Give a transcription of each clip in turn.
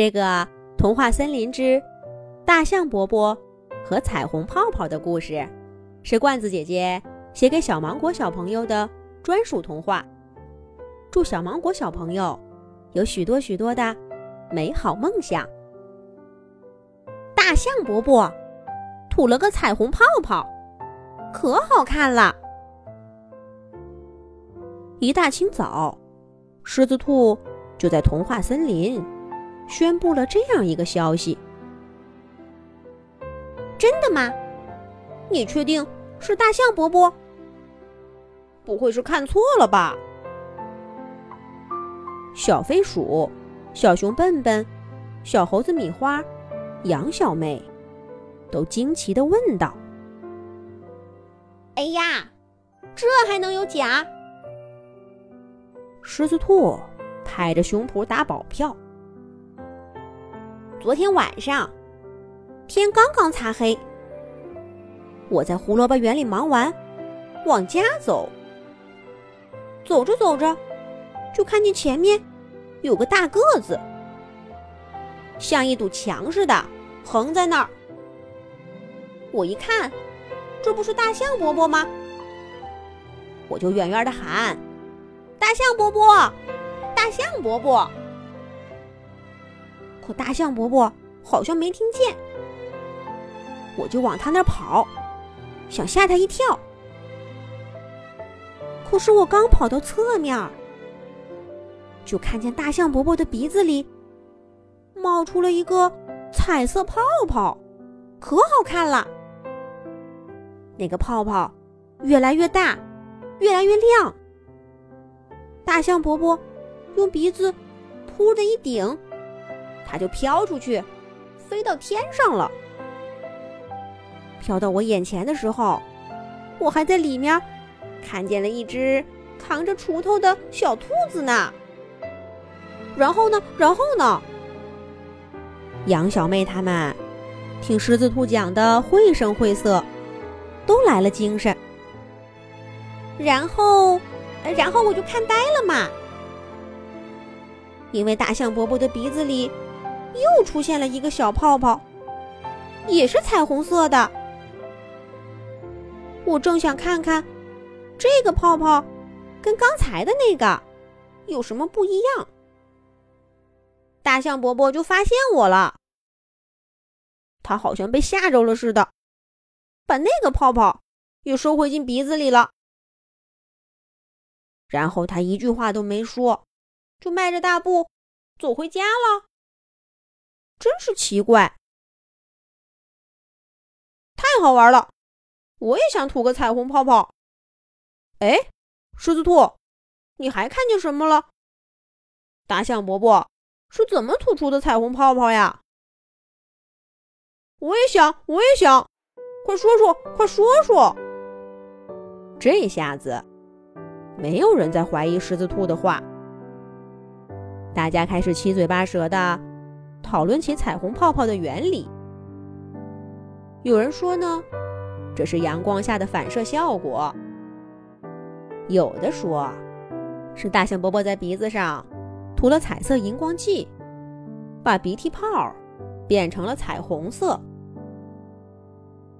这个童话森林之大象伯伯和彩虹泡泡的故事，是罐子姐姐写给小芒果小朋友的专属童话。祝小芒果小朋友有许多许多的美好梦想。大象伯伯吐了个彩虹泡泡，可好看了。一大清早，狮子兔就在童话森林宣布了这样一个消息：“真的吗？你确定是大象伯伯？不会是看错了吧？”小飞鼠、小熊笨笨、小猴子米花、羊小妹都惊奇的问道：“哎呀，这还能有假？”狮子兔拍着胸脯打保票：“昨天晚上，天刚刚擦黑，我在胡萝卜园里忙完，往家走。走着走着，就看见前面有个大个子，像一堵墙似的横在那儿。我一看，这不是大象伯伯吗？我就远远的喊。”大象伯伯，大象伯伯。可大象伯伯好像没听见，我就往他那儿跑，想吓他一跳。可是我刚跑到侧面，就看见大象伯伯的鼻子里冒出了一个彩色泡泡，可好看了。那个泡泡越来越大，越来越亮。大象伯伯用鼻子“噗”的一顶，它就飘出去，飞到天上了。飘到我眼前的时候，我还在里面看见了一只扛着锄头的小兔子呢。然后呢？然后呢？羊小妹他们听狮子兔讲的绘声绘色，都来了精神。然后。然后我就看呆了嘛，因为大象伯伯的鼻子里又出现了一个小泡泡，也是彩虹色的。我正想看看这个泡泡跟刚才的那个有什么不一样，大象伯伯就发现我了。他好像被吓着了似的，把那个泡泡又收回进鼻子里了。然后他一句话都没说，就迈着大步走回家了。真是奇怪，太好玩了！我也想吐个彩虹泡泡。哎，狮子兔，你还看见什么了？大象伯伯是怎么吐出的彩虹泡泡呀？我也想，我也想，快说说，快说说。这下子。没有人在怀疑狮子兔的话，大家开始七嘴八舌的讨论起彩虹泡泡的原理。有人说呢，这是阳光下的反射效果；有的说，是大象伯伯在鼻子上涂了彩色荧光剂，把鼻涕泡变成了彩虹色；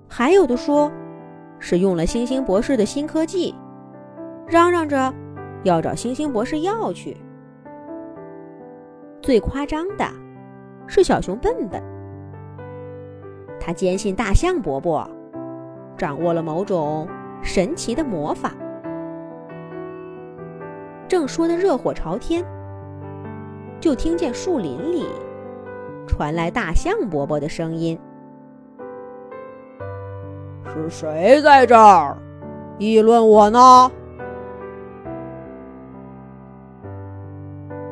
还有的说，是用了星星博士的新科技。嚷嚷着要找星星博士要去。最夸张的是小熊笨笨，他坚信大象伯伯掌握了某种神奇的魔法。正说的热火朝天，就听见树林里传来大象伯伯的声音：“是谁在这儿议论我呢？”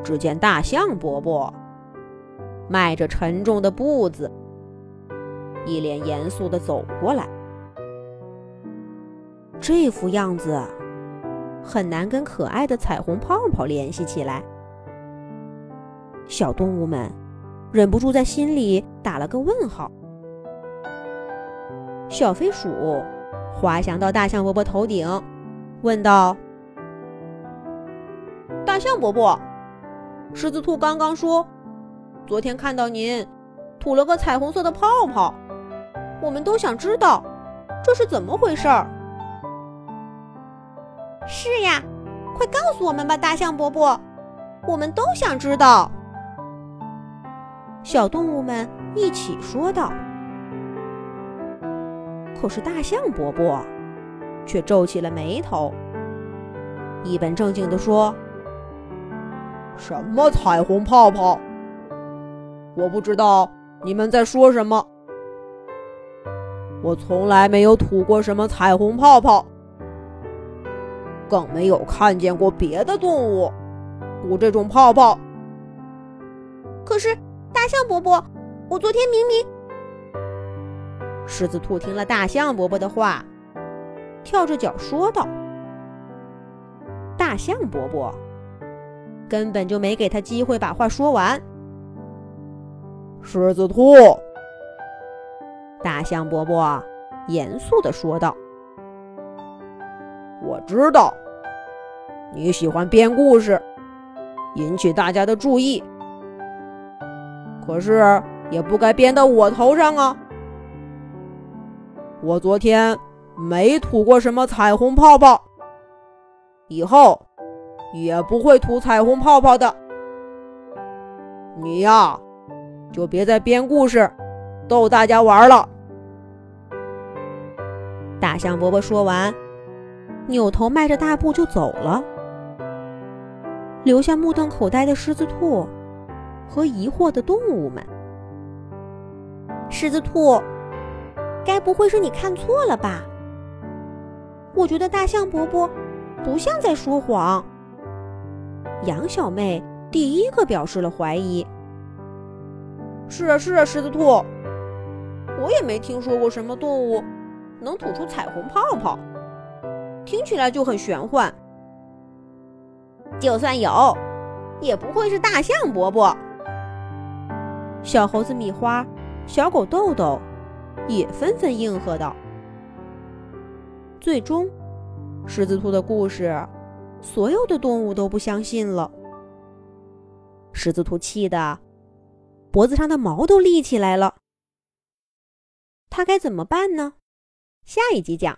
只见大象伯伯迈着沉重的步子，一脸严肃的走过来。这副样子很难跟可爱的彩虹泡泡联系起来。小动物们忍不住在心里打了个问号。小飞鼠滑翔到大象伯伯头顶，问道：“大象伯伯。”狮子兔刚刚说：“昨天看到您吐了个彩虹色的泡泡，我们都想知道这是怎么回事儿。是呀，快告诉我们吧，大象伯伯，我们都想知道。小动物们一起说道。可是大象伯伯却皱起了眉头，一本正经地说：“什么彩虹泡泡？我不知道你们在说什么。我从来没有吐过什么彩虹泡泡，更没有看见过别的动物吐这种泡泡。可是大象伯伯，我昨天明明……”狮子兔听了大象伯伯的话，跳着脚说道：“大象伯伯根本就没给他机会把话说完。”狮子兔，大象伯伯严肃地说道：“我知道你喜欢编故事，引起大家的注意，可是也不该编到我头上啊。”我昨天没吐过什么彩虹泡泡，以后也不会吐彩虹泡泡的。你呀，就别再编故事逗大家玩了。大象伯伯说完，扭头迈着大步就走了，留下目瞪口呆的狮子兔和疑惑的动物们。狮子兔。该不会是你看错了吧？我觉得大象伯伯不像在说谎。羊小妹第一个表示了怀疑。是啊，是啊，狮子兔，我也没听说过什么动物能吐出彩虹泡泡，听起来就很玄幻。就算有，也不会是大象伯伯。小猴子米花，小狗豆豆。也纷纷应和道。最终，狮子兔的故事，所有的动物都不相信了。狮子兔气得脖子上的毛都立起来了。他该怎么办呢？下一集讲。